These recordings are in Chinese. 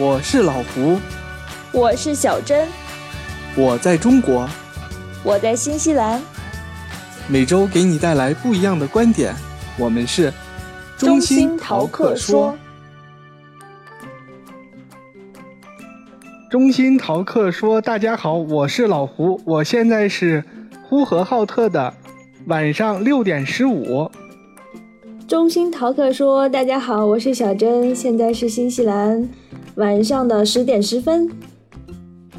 我是老胡，我是小珍，我在中国，我在新西兰。每周给你带来不一样的观点，我们是中心淘客说。中心淘客说，大家好，我是老胡，我现在是呼和浩特的晚上六点十五。中心淘客说，大家好，我是小珍，现在是新西兰晚上的十点十分。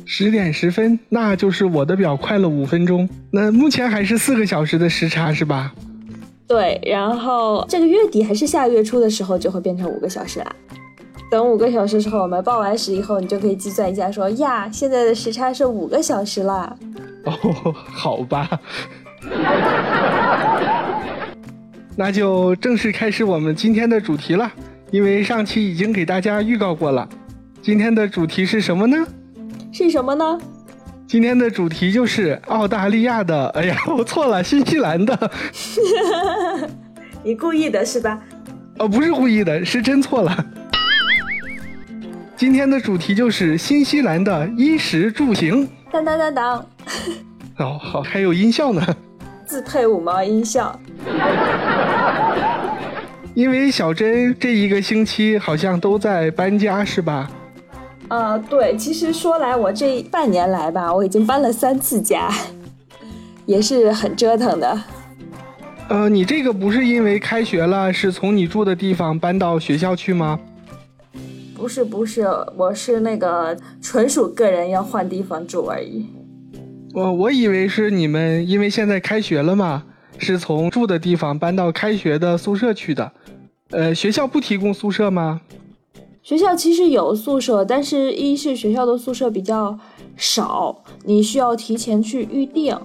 十点十分，那就是我的表快了五分钟。那目前还是四个小时的时差是吧？对，然后这个月底还是下月初的时候就会变成五个小时啦。等五个小时之后，我们报完时以后，你就可以计算一下，说呀，现在的时差是五个小时啦。哦，好吧。那就正式开始我们今天的主题了，因为上期已经给大家预告过了。今天的主题是什么呢？是什么呢？今天的主题就是澳大利亚的。哎呀，我错了，新西兰的。你故意的是吧？哦，不是故意的，是真错了。今天的主题就是新西兰的衣食住行。当当当当。哦，好，还有音效呢。自配五毛音效。因为小珍这一个星期好像都在搬家，是吧？呃，对，其实说来，我这半年来吧，我已经搬了三次家，也是很折腾的。呃，你这个不是因为开学了，是从你住的地方搬到学校去吗？不是不是，我是那个纯属个人要换地方住而已。我我以为是你们因为现在开学了嘛，是从住的地方搬到开学的宿舍去的。呃，学校不提供宿舍吗？学校其实有宿舍，但是一是学校的宿舍比较少，你需要提前去预定；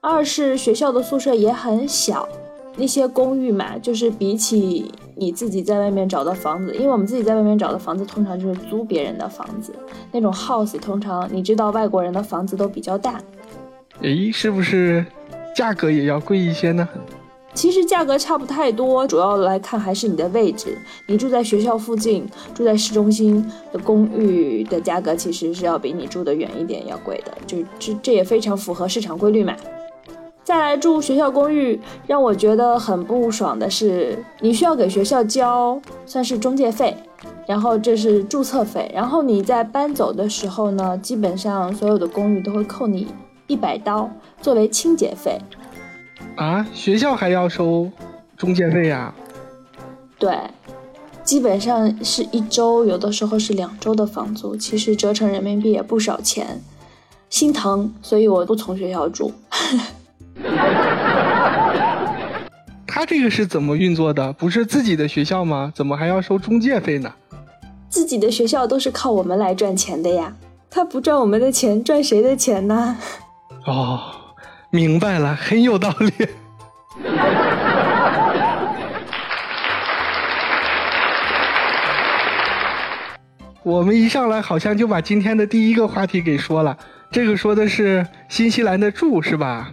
二是学校的宿舍也很小。那些公寓嘛，就是比起你自己在外面找的房子，因为我们自己在外面找的房子，通常就是租别人的房子，那种 house 通常你知道外国人的房子都比较大，诶，是不是价格也要贵一些呢？其实价格差不太多，主要来看还是你的位置，你住在学校附近，住在市中心的公寓的价格其实是要比你住的远一点要贵的，就这这也非常符合市场规律嘛。再来住学校公寓，让我觉得很不爽的是，你需要给学校交算是中介费，然后这是注册费，然后你在搬走的时候呢，基本上所有的公寓都会扣你一百刀作为清洁费。啊，学校还要收中介费呀？对，基本上是一周，有的时候是两周的房租，其实折成人民币也不少钱，心疼，所以我不从学校住。他这个是怎么运作的？不是自己的学校吗？怎么还要收中介费呢？自己的学校都是靠我们来赚钱的呀，他不赚我们的钱，赚谁的钱呢？哦，明白了，很有道理。我们一上来好像就把今天的第一个话题给说了，这个说的是新西兰的住是吧？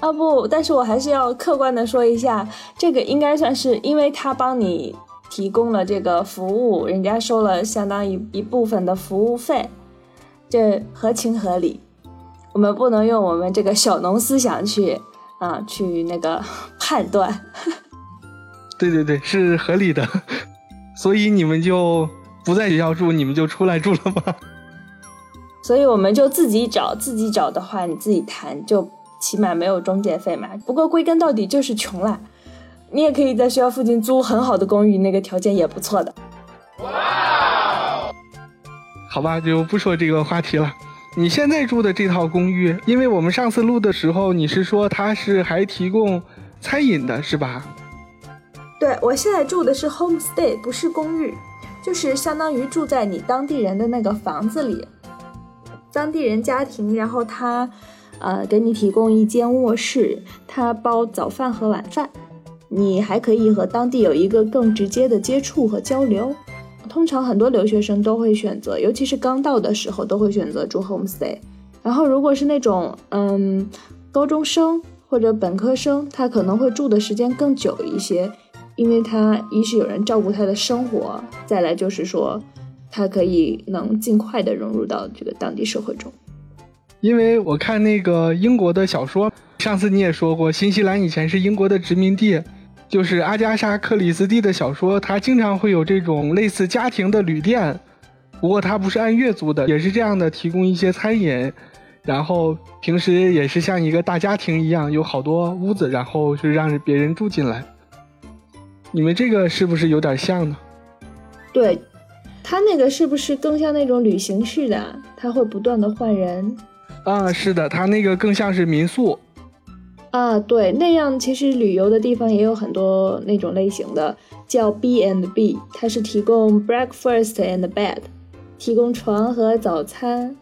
啊不，但是我还是要客观的说一下，这个应该算是因为他帮你提供了这个服务，人家收了相当于一部分的服务费，这合情合理。我们不能用我们这个小农思想去啊去那个 判断。对对对，是合理的。所以你们就不在学校住，你们就出来住了吗？所以我们就自己找，自己找的话你自己谈就。起码没有中介费嘛，不过归根到底就是穷啦。你也可以在学校附近租很好的公寓，那个条件也不错的。哇！好吧，就不说这个话题了。你现在住的这套公寓，因为我们上次录的时候，你是说它是还提供餐饮的，是吧？对，我现在住的是 homestay，不是公寓，就是相当于住在你当地人的那个房子里，当地人家庭，然后他。呃，给你提供一间卧室，他包早饭和晚饭，你还可以和当地有一个更直接的接触和交流。通常很多留学生都会选择，尤其是刚到的时候都会选择住 homestay。然后如果是那种嗯高中生或者本科生，他可能会住的时间更久一些，因为他一是有人照顾他的生活，再来就是说他可以能尽快的融入到这个当地社会中。因为我看那个英国的小说，上次你也说过，新西兰以前是英国的殖民地，就是阿加莎·克里斯蒂的小说，它经常会有这种类似家庭的旅店，不过它不是按月租的，也是这样的，提供一些餐饮，然后平时也是像一个大家庭一样，有好多屋子，然后是让别人住进来。你们这个是不是有点像呢？对，他那个是不是更像那种旅行式的？他会不断的换人。啊，是的，他那个更像是民宿。啊，对，那样其实旅游的地方也有很多那种类型的，叫 B and B，它是提供 breakfast and bed，提供床和早餐。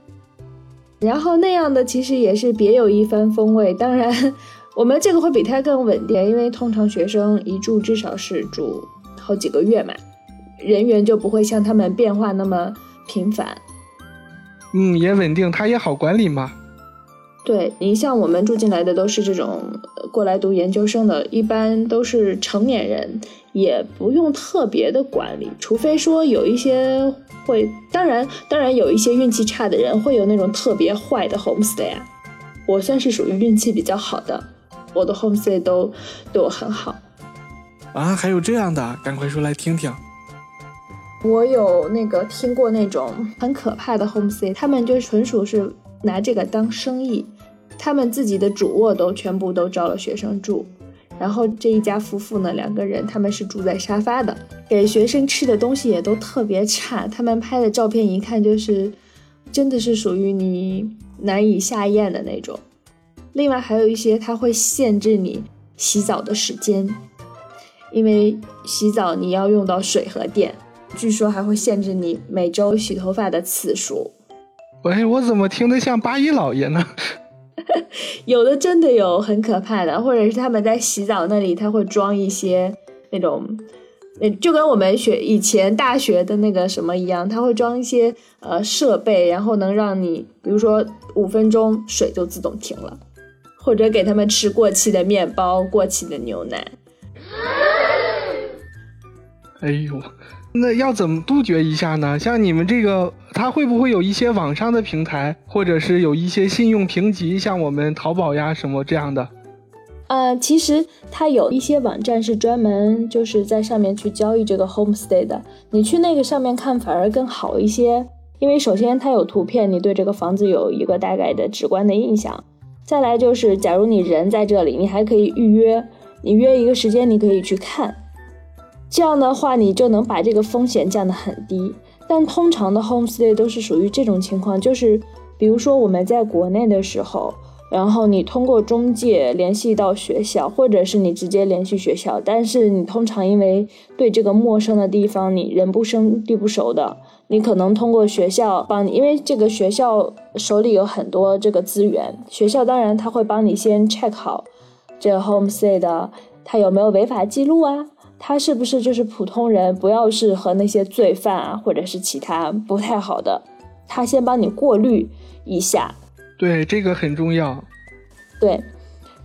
然后那样的其实也是别有一番风味。当然，我们这个会比它更稳定，因为通常学生一住至少是住好几个月嘛，人员就不会像他们变化那么频繁。嗯，也稳定，它也好管理嘛。对你像我们住进来的都是这种过来读研究生的，一般都是成年人，也不用特别的管理，除非说有一些会，当然当然有一些运气差的人会有那种特别坏的 homestay 啊。我算是属于运气比较好的，我的 homestay 都对我很好。啊，还有这样的，赶快说来听听。我有那个听过那种很可怕的 homestay，他们就纯属是拿这个当生意，他们自己的主卧都全部都招了学生住，然后这一家夫妇呢，两个人他们是住在沙发的，给学生吃的东西也都特别差，他们拍的照片一看就是，真的是属于你难以下咽的那种。另外还有一些他会限制你洗澡的时间，因为洗澡你要用到水和电。据说还会限制你每周洗头发的次数。喂，我怎么听得像八一老爷呢？有的真的有很可怕的，或者是他们在洗澡那里，他会装一些那种，就跟我们学以前大学的那个什么一样，他会装一些呃设备，然后能让你，比如说五分钟水就自动停了，或者给他们吃过期的面包、过期的牛奶。哎呦。那要怎么杜绝一下呢？像你们这个，它会不会有一些网上的平台，或者是有一些信用评级，像我们淘宝呀什么这样的？呃，其实它有一些网站是专门就是在上面去交易这个 homestay 的，你去那个上面看反而更好一些，因为首先它有图片，你对这个房子有一个大概的直观的印象；再来就是，假如你人在这里，你还可以预约，你约一个时间，你可以去看。这样的话，你就能把这个风险降得很低。但通常的 homestay 都是属于这种情况，就是比如说我们在国内的时候，然后你通过中介联系到学校，或者是你直接联系学校，但是你通常因为对这个陌生的地方你人不生地不熟的，你可能通过学校帮你，因为这个学校手里有很多这个资源，学校当然他会帮你先 check 好这个 homestay 的他有没有违法记录啊。他是不是就是普通人？不要是和那些罪犯啊，或者是其他不太好的，他先帮你过滤一下。对，这个很重要。对，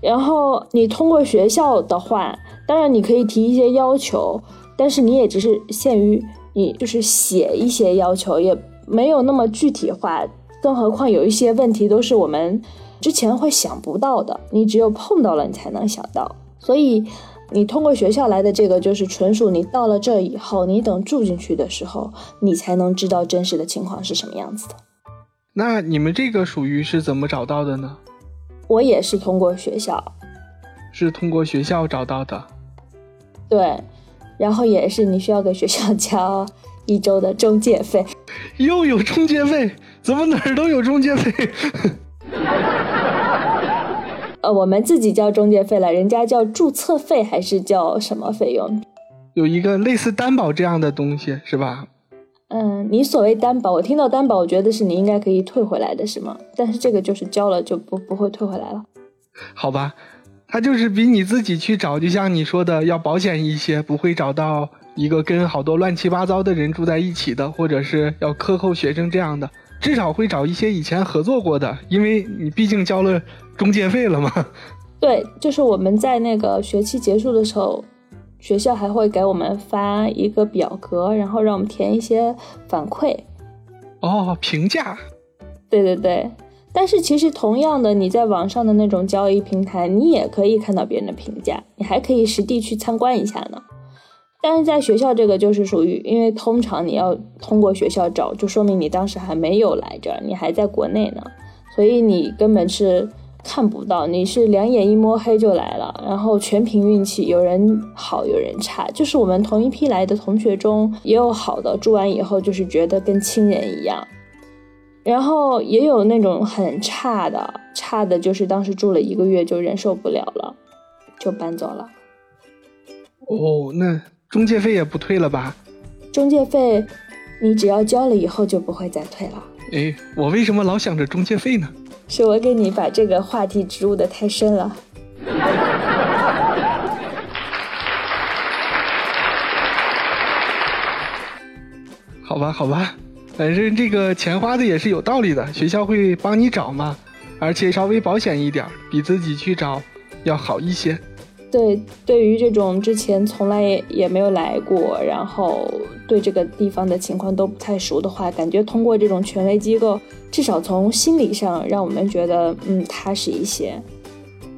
然后你通过学校的话，当然你可以提一些要求，但是你也只是限于你就是写一些要求，也没有那么具体化。更何况有一些问题都是我们之前会想不到的，你只有碰到了你才能想到，所以。你通过学校来的这个，就是纯属你到了这以后，你等住进去的时候，你才能知道真实的情况是什么样子的。那你们这个属于是怎么找到的呢？我也是通过学校，是通过学校找到的。对，然后也是你需要给学校交一周的中介费。又有中介费？怎么哪儿都有中介费？呃，我们自己交中介费了，人家叫注册费还是叫什么费用？有一个类似担保这样的东西是吧？嗯，你所谓担保，我听到担保，我觉得是你应该可以退回来的，是吗？但是这个就是交了就不不会退回来了。好吧，他就是比你自己去找，就像你说的要保险一些，不会找到一个跟好多乱七八糟的人住在一起的，或者是要克扣学生这样的，至少会找一些以前合作过的，因为你毕竟交了。中介费了嘛？对，就是我们在那个学期结束的时候，学校还会给我们发一个表格，然后让我们填一些反馈。哦，评价。对对对。但是其实同样的，你在网上的那种交易平台，你也可以看到别人的评价，你还可以实地去参观一下呢。但是在学校这个就是属于，因为通常你要通过学校找，就说明你当时还没有来这儿，你还在国内呢，所以你根本是看不到，你是两眼一摸黑就来了，然后全凭运气，有人好有人差。就是我们同一批来的同学中，也有好的，住完以后就是觉得跟亲人一样。然后也有那种很差的，差的就是当时住了一个月就忍受不了了，就搬走了。哦，那中介费也不退了吧？中介费，你只要交了以后就不会再退了。哎，我为什么老想着中介费呢？是我给你把这个话题植入的太深了。好吧，好吧。反正这个钱花的也是有道理的，学校会帮你找嘛，而且稍微保险一点，比自己去找要好一些。对，对于这种之前从来也也没有来过，然后对这个地方的情况都不太熟的话，感觉通过这种权威机构，至少从心理上让我们觉得嗯踏实一些。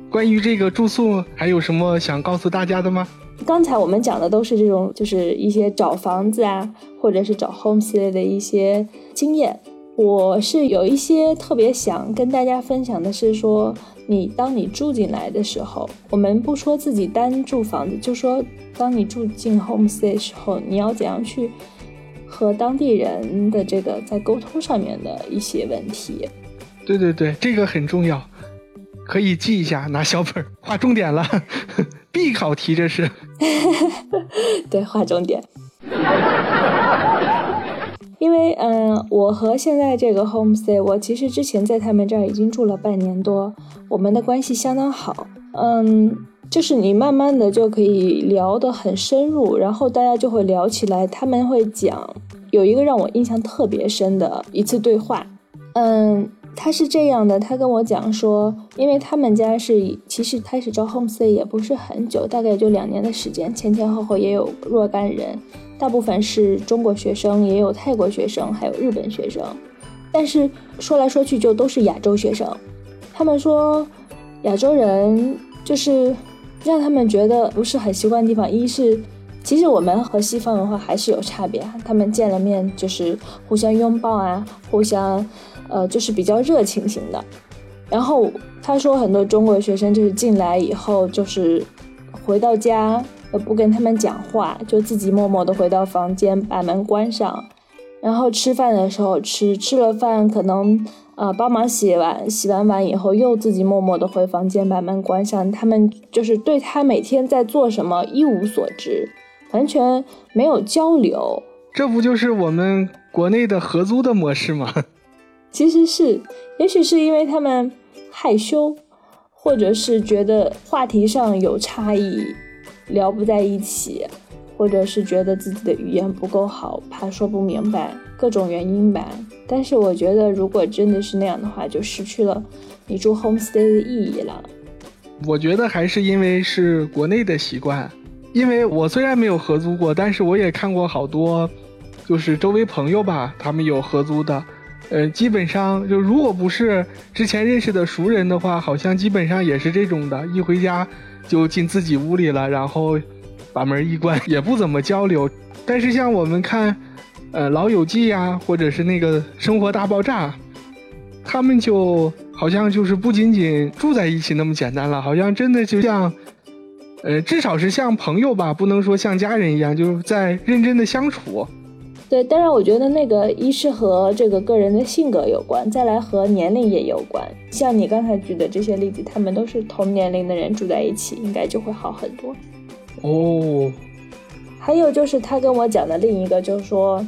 关于这个住宿，还有什么想告诉大家的吗？刚才我们讲的都是这种，就是一些找房子啊，或者是找 homestay 的一些经验。我是有一些特别想跟大家分享的，是说你当你住进来的时候，我们不说自己单住房子，就说当你住进 homestay 的时候，你要怎样去和当地人的这个在沟通上面的一些问题。对对对，这个很重要，可以记一下，拿小本画重点了。必考题这是，对，划重点。因为，嗯，我和现在这个 homestay，我其实之前在他们这儿已经住了半年多，我们的关系相当好。嗯，就是你慢慢的就可以聊得很深入，然后大家就会聊起来。他们会讲，有一个让我印象特别深的一次对话，嗯。他是这样的，他跟我讲说，因为他们家是其实开始招 homestay 也不是很久，大概也就两年的时间，前前后后也有若干人，大部分是中国学生，也有泰国学生，还有日本学生，但是说来说去就都是亚洲学生。他们说亚洲人就是让他们觉得不是很习惯的地方，一是其实我们和西方文化还是有差别，他们见了面就是互相拥抱啊，互相。呃，就是比较热情型的。然后他说，很多中国学生就是进来以后，就是回到家呃不跟他们讲话，就自己默默的回到房间，把门关上。然后吃饭的时候吃，吃了饭可能呃帮忙洗碗，洗完碗以后又自己默默的回房间，把门关上。他们就是对他每天在做什么一无所知，完全没有交流。这不就是我们国内的合租的模式吗？其实是，也许是因为他们害羞，或者是觉得话题上有差异，聊不在一起，或者是觉得自己的语言不够好，怕说不明白，各种原因吧。但是我觉得，如果真的是那样的话，就失去了你住 homestay 的意义了。我觉得还是因为是国内的习惯，因为我虽然没有合租过，但是我也看过好多，就是周围朋友吧，他们有合租的。呃，基本上就如果不是之前认识的熟人的话，好像基本上也是这种的，一回家就进自己屋里了，然后把门一关，也不怎么交流。但是像我们看，呃，《老友记》呀，或者是那个《生活大爆炸》，他们就好像就是不仅仅住在一起那么简单了，好像真的就像，呃，至少是像朋友吧，不能说像家人一样，就是在认真的相处。对，当然，我觉得那个一是和这个个人的性格有关，再来和年龄也有关。像你刚才举的这些例子，他们都是同年龄的人住在一起，应该就会好很多。哦，还有就是他跟我讲的另一个，就是说，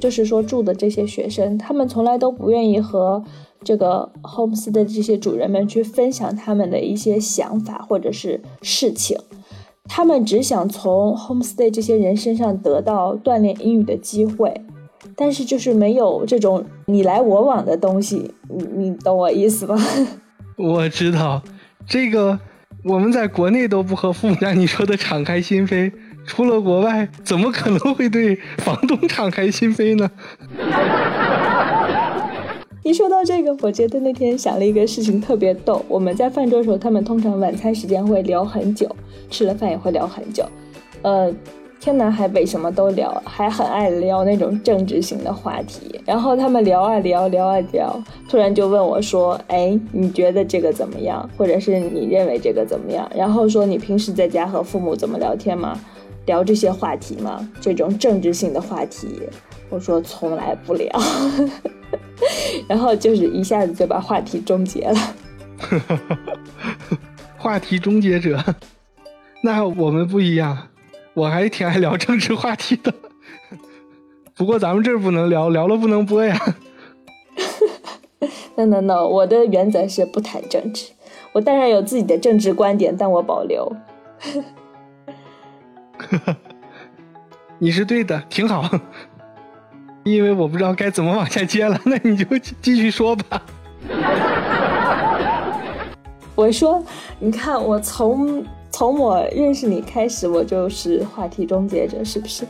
就是说住的这些学生，他们从来都不愿意和这个 homes 的这些主人们去分享他们的一些想法或者是事情。他们只想从 homestay 这些人身上得到锻炼英语的机会，但是就是没有这种你来我往的东西，你你懂我意思吧？我知道，这个我们在国内都不和父母像你说的敞开心扉，出了国外，怎么可能会对房东敞开心扉呢？一说到这个，我觉得那天想了一个事情特别逗。我们在饭桌的时候，他们通常晚餐时间会聊很久，吃了饭也会聊很久。呃，天南海北什么都聊，还很爱聊那种政治性的话题。然后他们聊啊聊，聊啊聊，突然就问我说：“哎，你觉得这个怎么样？或者是你认为这个怎么样？”然后说：“你平时在家和父母怎么聊天吗？聊这些话题吗？这种政治性的话题？”我说：“从来不聊。”然后就是一下子就把话题终结了。话题终结者，那我们不一样，我还挺爱聊政治话题的。不过咱们这儿不能聊，聊了不能播呀。no no no，我的原则是不谈政治。我当然有自己的政治观点，但我保留。你是对的，挺好。因为我不知道该怎么往下接了，那你就继续说吧。我说，你看，我从从我认识你开始，我就是话题终结者，是不是？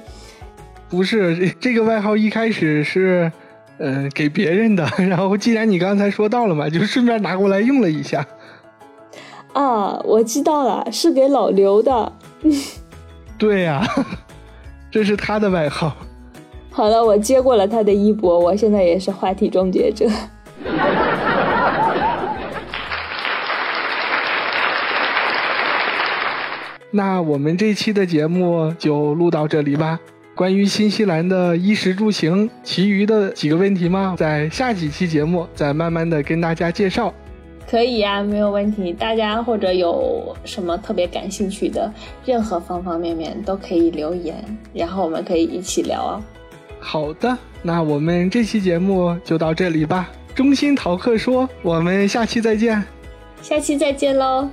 不是，这个外号一开始是，嗯，给别人的。然后既然你刚才说到了嘛，就顺便拿过来用了一下。啊，我知道了，是给老刘的。对呀，这是他的外号。好了，我接过了他的衣钵，我现在也是话题终结者。那我们这期的节目就录到这里吧。关于新西兰的衣食住行，其余的几个问题吗？在下几期节目再慢慢的跟大家介绍。可以呀，没有问题。大家或者有什么特别感兴趣的，任何方方面面都可以留言，然后我们可以一起聊哦。好的，那我们这期节目就到这里吧。中心淘客说，我们下期再见。下期再见喽。